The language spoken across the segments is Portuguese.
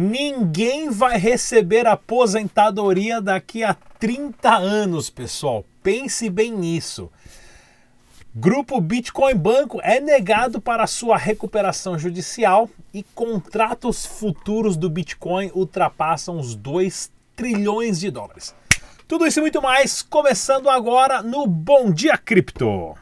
Ninguém vai receber aposentadoria daqui a 30 anos, pessoal. Pense bem nisso. Grupo Bitcoin Banco é negado para sua recuperação judicial e contratos futuros do Bitcoin ultrapassam os 2 trilhões de dólares. Tudo isso e muito mais começando agora no Bom Dia Cripto.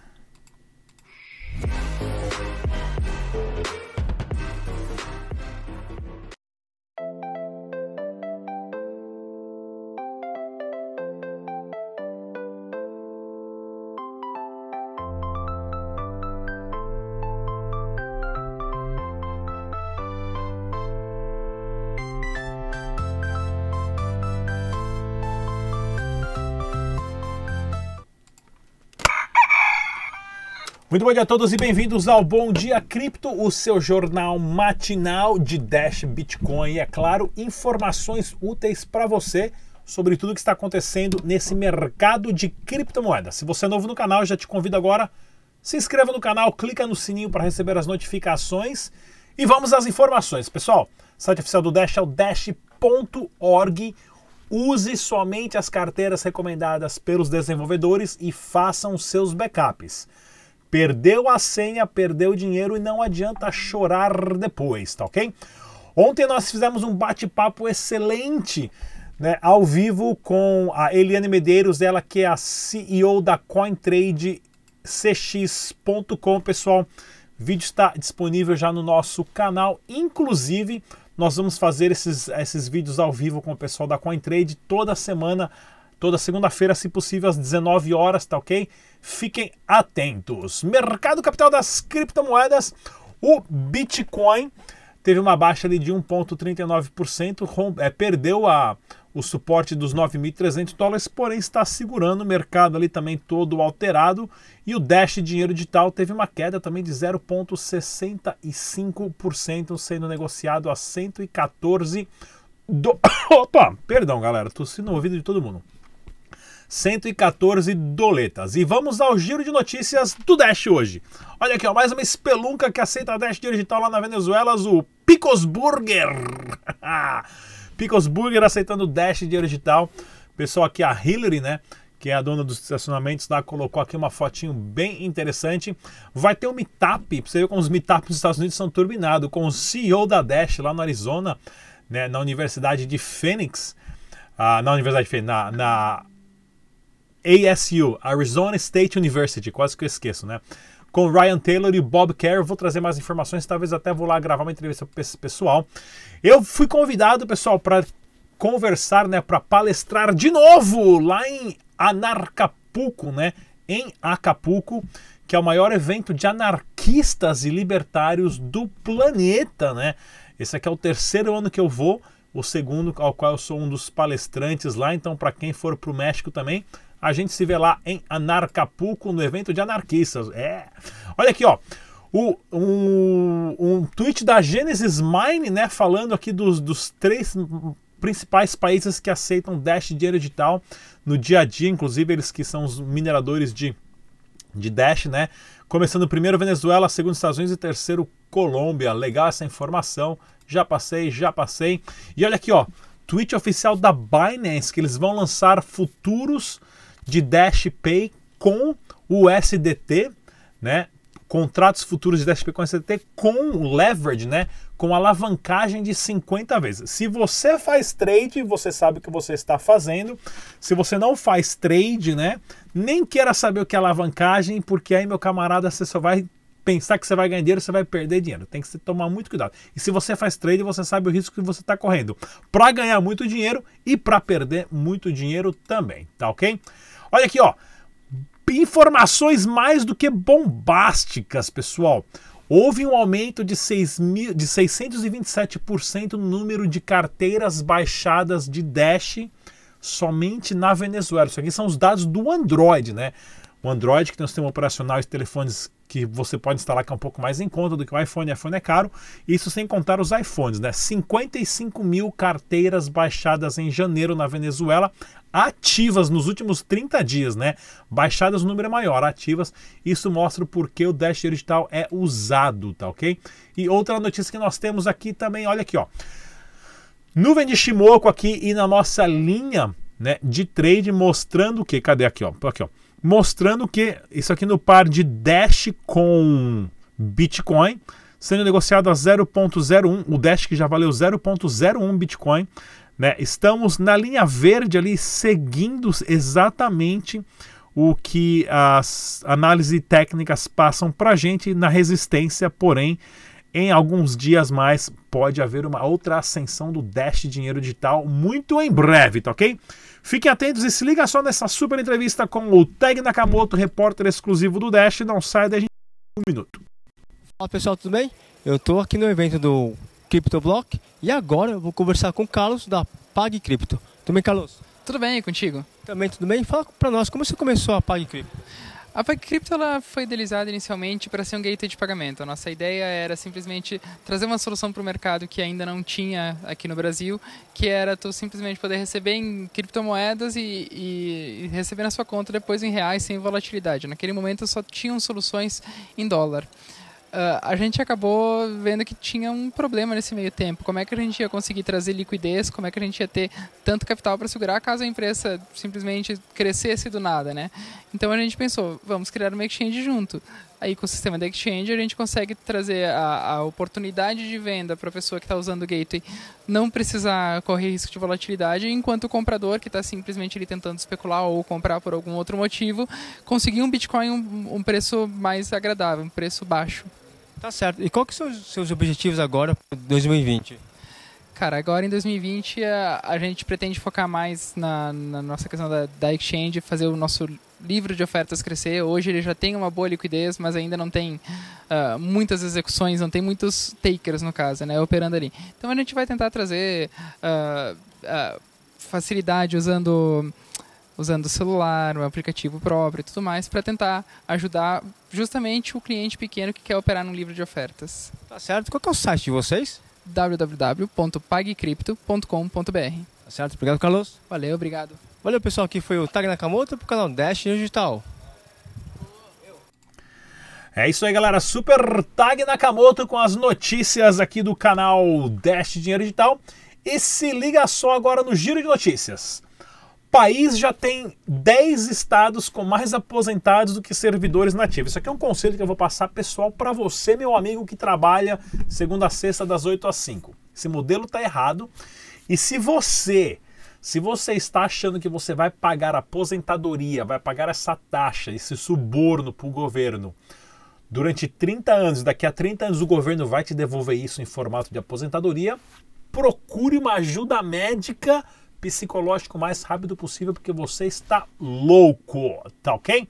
Muito bom dia a todos e bem-vindos ao Bom Dia Cripto, o seu jornal matinal de Dash Bitcoin e, é claro, informações úteis para você sobre tudo que está acontecendo nesse mercado de criptomoedas. Se você é novo no canal, já te convido agora, se inscreva no canal, clica no sininho para receber as notificações e vamos às informações. Pessoal, o site oficial do Dash é o dash.org. Use somente as carteiras recomendadas pelos desenvolvedores e façam seus backups. Perdeu a senha, perdeu o dinheiro e não adianta chorar depois, tá ok? Ontem nós fizemos um bate-papo excelente né, ao vivo com a Eliane Medeiros, ela que é a CEO da CoinTradeCX.com, pessoal. O vídeo está disponível já no nosso canal. Inclusive, nós vamos fazer esses, esses vídeos ao vivo com o pessoal da CoinTrade toda semana toda segunda-feira, se possível, às 19 horas, tá ok? Fiquem atentos. Mercado capital das criptomoedas, o Bitcoin teve uma baixa ali de 1,39%, é, perdeu a, o suporte dos 9.300 dólares, porém está segurando o mercado ali também todo alterado. E o Dash Dinheiro Digital teve uma queda também de 0,65%, sendo negociado a 114 do... Opa, perdão galera, tossi no ouvido de todo mundo. 114 doletas. E vamos ao giro de notícias do Dash hoje. Olha aqui, ó, mais uma espelunca que aceita Dash digital lá na Venezuela, o Picos Burger. Picos Burger aceitando Dash digital. Pessoal aqui, a Hillary, né? que é a dona dos estacionamentos lá, colocou aqui uma fotinho bem interessante. Vai ter um meetup, você ver como os meetups dos Estados Unidos são turbinados, com o CEO da Dash lá no Arizona, né, na Universidade de Phoenix, ah, na Universidade de Phoenix, na, na ASU, Arizona State University, quase que eu esqueço, né? Com Ryan Taylor e Bob Kerr, vou trazer mais informações, talvez até vou lá gravar uma entrevista para esse pessoal. Eu fui convidado, pessoal, para conversar, né, para palestrar de novo lá em Anarcapulco, né, em Acapulco, que é o maior evento de anarquistas e libertários do planeta, né? Esse aqui é o terceiro ano que eu vou, o segundo ao qual eu sou um dos palestrantes lá, então para quem for para o México também, a gente se vê lá em Anarcapulco, no evento de anarquistas. É. Olha aqui, ó. O, um, um tweet da Genesis Mine, né? Falando aqui dos, dos três principais países que aceitam Dash dinheiro digital no dia a dia, inclusive eles que são os mineradores de, de Dash, né? Começando primeiro Venezuela, segundo Estados Unidos e terceiro Colômbia. Legal essa informação. Já passei, já passei. E olha aqui, ó. Tweet oficial da Binance que eles vão lançar futuros de Dash Pay com o SDT, né? Contratos futuros de Dash Pay com SDT com leverage, né? Com alavancagem de 50 vezes. Se você faz trade, você sabe o que você está fazendo. Se você não faz trade, né? Nem queira saber o que é alavancagem, porque aí, meu camarada, você só vai pensar que você vai ganhar dinheiro, você vai perder dinheiro. Tem que tomar muito cuidado. E se você faz trade, você sabe o risco que você está correndo para ganhar muito dinheiro e para perder muito dinheiro também, tá ok? Olha aqui, ó. Informações mais do que bombásticas, pessoal. Houve um aumento de, 6 mil, de 627% no número de carteiras baixadas de Dash somente na Venezuela. Isso aqui são os dados do Android, né? O Android, que tem um sistema operacional e telefones que você pode instalar que é um pouco mais em conta do que o iPhone. O iPhone é caro. Isso sem contar os iPhones, né? 55 mil carteiras baixadas em janeiro na Venezuela, ativas nos últimos 30 dias, né? Baixadas o número é maior, ativas. Isso mostra o porquê o Dash Digital é usado, tá ok? E outra notícia que nós temos aqui também, olha aqui, ó. Nuvem de Shimoku aqui e na nossa linha né, de trade mostrando que, cadê aqui, ó, aqui, ó, mostrando que isso aqui no par de Dash com Bitcoin sendo negociado a 0.01, o Dash que já valeu 0.01 Bitcoin, né? Estamos na linha verde ali seguindo exatamente o que as análises técnicas passam para gente na resistência, porém em alguns dias mais pode haver uma outra ascensão do Dash Dinheiro Digital muito em breve, tá ok? Fiquem atentos e se liga só nessa super entrevista com o Tag Nakamoto, repórter exclusivo do Dash. Não sai da gente um minuto. Fala pessoal, tudo bem? Eu estou aqui no evento do CryptoBlock e agora eu vou conversar com o Carlos da PagCrypto. Tudo bem, Carlos? Tudo bem, contigo? Também tudo bem? Fala para nós, como você começou a PagCrypto? A PagCrypto ela foi idealizada inicialmente para ser um gateway de pagamento. A nossa ideia era simplesmente trazer uma solução para o mercado que ainda não tinha aqui no Brasil, que era tu simplesmente poder receber em criptomoedas e, e, receber na sua conta depois em reais sem volatilidade. Naquele momento só tinham soluções em dólar. Uh, a gente acabou vendo que tinha um problema nesse meio tempo. Como é que a gente ia conseguir trazer liquidez? Como é que a gente ia ter tanto capital para segurar caso a empresa simplesmente crescesse do nada, né? Então a gente pensou, vamos criar uma exchange junto. Aí com o sistema da exchange a gente consegue trazer a, a oportunidade de venda para a pessoa que está usando o gateway não precisar correr risco de volatilidade, enquanto o comprador que está simplesmente ali tentando especular ou comprar por algum outro motivo conseguir um Bitcoin um, um preço mais agradável, um preço baixo. Tá certo. E quais são os seus objetivos agora para 2020? Cara, agora em 2020 a, a gente pretende focar mais na, na nossa questão da, da exchange, fazer o nosso livro de ofertas crescer. Hoje ele já tem uma boa liquidez, mas ainda não tem uh, muitas execuções, não tem muitos takers no caso, né, operando ali. Então a gente vai tentar trazer uh, facilidade usando usando o celular, o aplicativo próprio e tudo mais, para tentar ajudar justamente o cliente pequeno que quer operar num livro de ofertas. Tá certo. Qual é o site de vocês? www.pagcrypto.com.br Tá certo. Obrigado, Carlos. Valeu, obrigado. Valeu, pessoal. Aqui foi o Tag Nakamoto para o canal Dash Digital. É isso aí, galera. Super Tag Nakamoto com as notícias aqui do canal Dash Dinheiro Digital. E se liga só agora no giro de notícias país já tem 10 estados com mais aposentados do que servidores nativos. Isso aqui é um conselho que eu vou passar pessoal para você, meu amigo que trabalha segunda a sexta das 8 às 5. Esse modelo está errado. E se você, se você está achando que você vai pagar aposentadoria, vai pagar essa taxa, esse suborno para o governo durante 30 anos, daqui a 30 anos o governo vai te devolver isso em formato de aposentadoria, procure uma ajuda médica psicológico o mais rápido possível, porque você está louco, tá ok?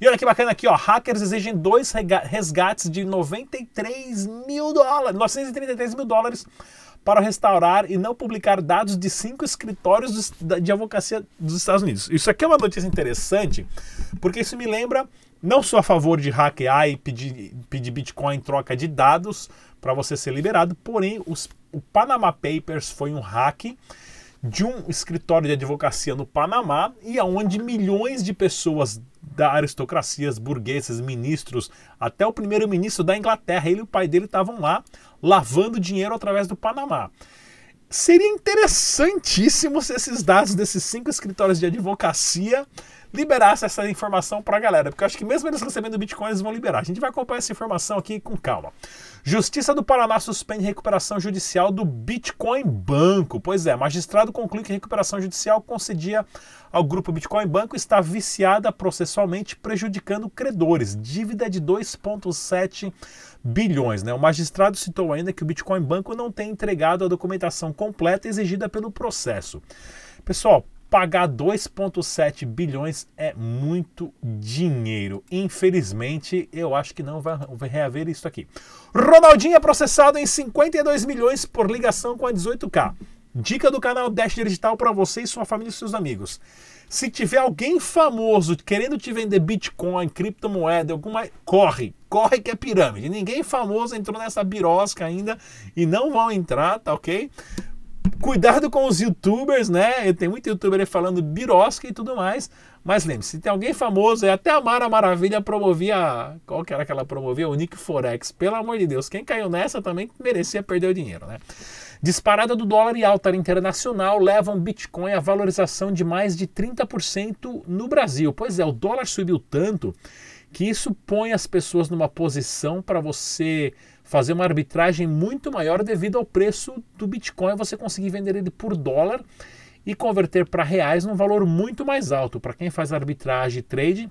E olha que bacana aqui, ó. Hackers exigem dois resgates de 93 mil dólares, 933 mil dólares para restaurar e não publicar dados de cinco escritórios de advocacia dos Estados Unidos. Isso aqui é uma notícia interessante, porque isso me lembra, não sou a favor de hackear e pedir, pedir Bitcoin em troca de dados para você ser liberado, porém os, o Panama Papers foi um hack de um escritório de advocacia no Panamá e aonde milhões de pessoas da aristocracia, burgueses, ministros, até o primeiro-ministro da Inglaterra, ele e o pai dele estavam lá lavando dinheiro através do Panamá. Seria interessantíssimo se esses dados desses cinco escritórios de advocacia liberassem essa informação para a galera, porque eu acho que mesmo eles recebendo Bitcoin, eles vão liberar. A gente vai acompanhar essa informação aqui com calma. Justiça do Paraná suspende recuperação judicial do Bitcoin Banco. Pois é, magistrado conclui que a recuperação judicial concedia ao grupo Bitcoin Banco está viciada processualmente, prejudicando credores. Dívida de 2,7 bilhões. Né? O magistrado citou ainda que o Bitcoin Banco não tem entregado a documentação completa exigida pelo processo. Pessoal, pagar 2,7 bilhões é muito dinheiro. Infelizmente, eu acho que não vai, reaver isso aqui. Ronaldinho é processado em 52 milhões por ligação com a 18K. Dica do canal Dash Digital para você e sua família e seus amigos. Se tiver alguém famoso querendo te vender Bitcoin, criptomoeda, alguma. Corre, corre que é pirâmide. Ninguém famoso entrou nessa birosca ainda e não vão entrar, tá ok? Cuidado com os youtubers, né? Tem muito youtuber falando birosca e tudo mais. Mas lembre-se, se tem alguém famoso, até a Mara Maravilha promovia. Qual que era que ela promovia? O Nick Forex. Pelo amor de Deus, quem caiu nessa também merecia perder o dinheiro, né? Disparada do dólar e alta internacional levam Bitcoin à valorização de mais de 30% no Brasil. Pois é, o dólar subiu tanto que isso põe as pessoas numa posição para você fazer uma arbitragem muito maior devido ao preço do Bitcoin, você conseguir vender ele por dólar e converter para reais num valor muito mais alto. Para quem faz arbitragem e trade,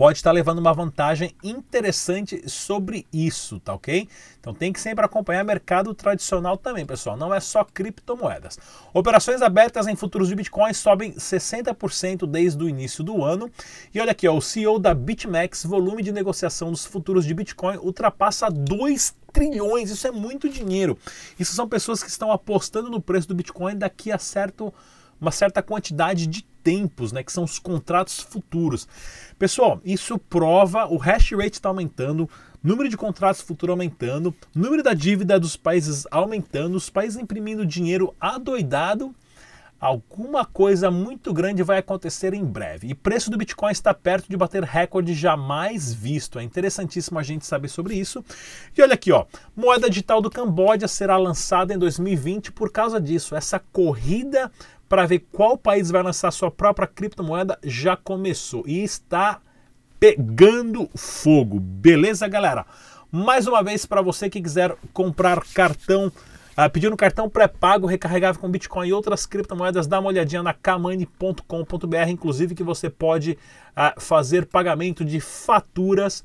pode estar levando uma vantagem interessante sobre isso, tá ok? Então tem que sempre acompanhar mercado tradicional também, pessoal. Não é só criptomoedas. Operações abertas em futuros de Bitcoin sobem 60% desde o início do ano. E olha aqui, ó, o CEO da BitMEX, volume de negociação dos futuros de Bitcoin ultrapassa 2 trilhões. Isso é muito dinheiro. Isso são pessoas que estão apostando no preço do Bitcoin daqui a certo uma certa quantidade de tempos, né, que são os contratos futuros. Pessoal, isso prova o hash rate está aumentando, número de contratos futuros aumentando, número da dívida dos países aumentando, os países imprimindo dinheiro adoidado. Alguma coisa muito grande vai acontecer em breve. E preço do Bitcoin está perto de bater recorde jamais visto. É interessantíssimo a gente saber sobre isso. E olha aqui, ó, moeda digital do Camboja será lançada em 2020 por causa disso. Essa corrida para ver qual país vai lançar sua própria criptomoeda já começou e está pegando fogo. Beleza, galera? Mais uma vez, para você que quiser comprar cartão, uh, pedindo cartão pré-pago, recarregável com Bitcoin e outras criptomoedas, dá uma olhadinha na kamani.com.br, inclusive que você pode uh, fazer pagamento de faturas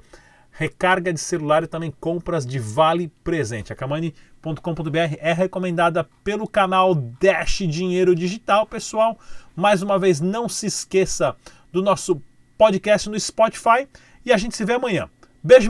recarga de celular e também compras de vale presente. A Kamani.com.br é recomendada pelo canal Dash Dinheiro Digital, pessoal. Mais uma vez, não se esqueça do nosso podcast no Spotify e a gente se vê amanhã.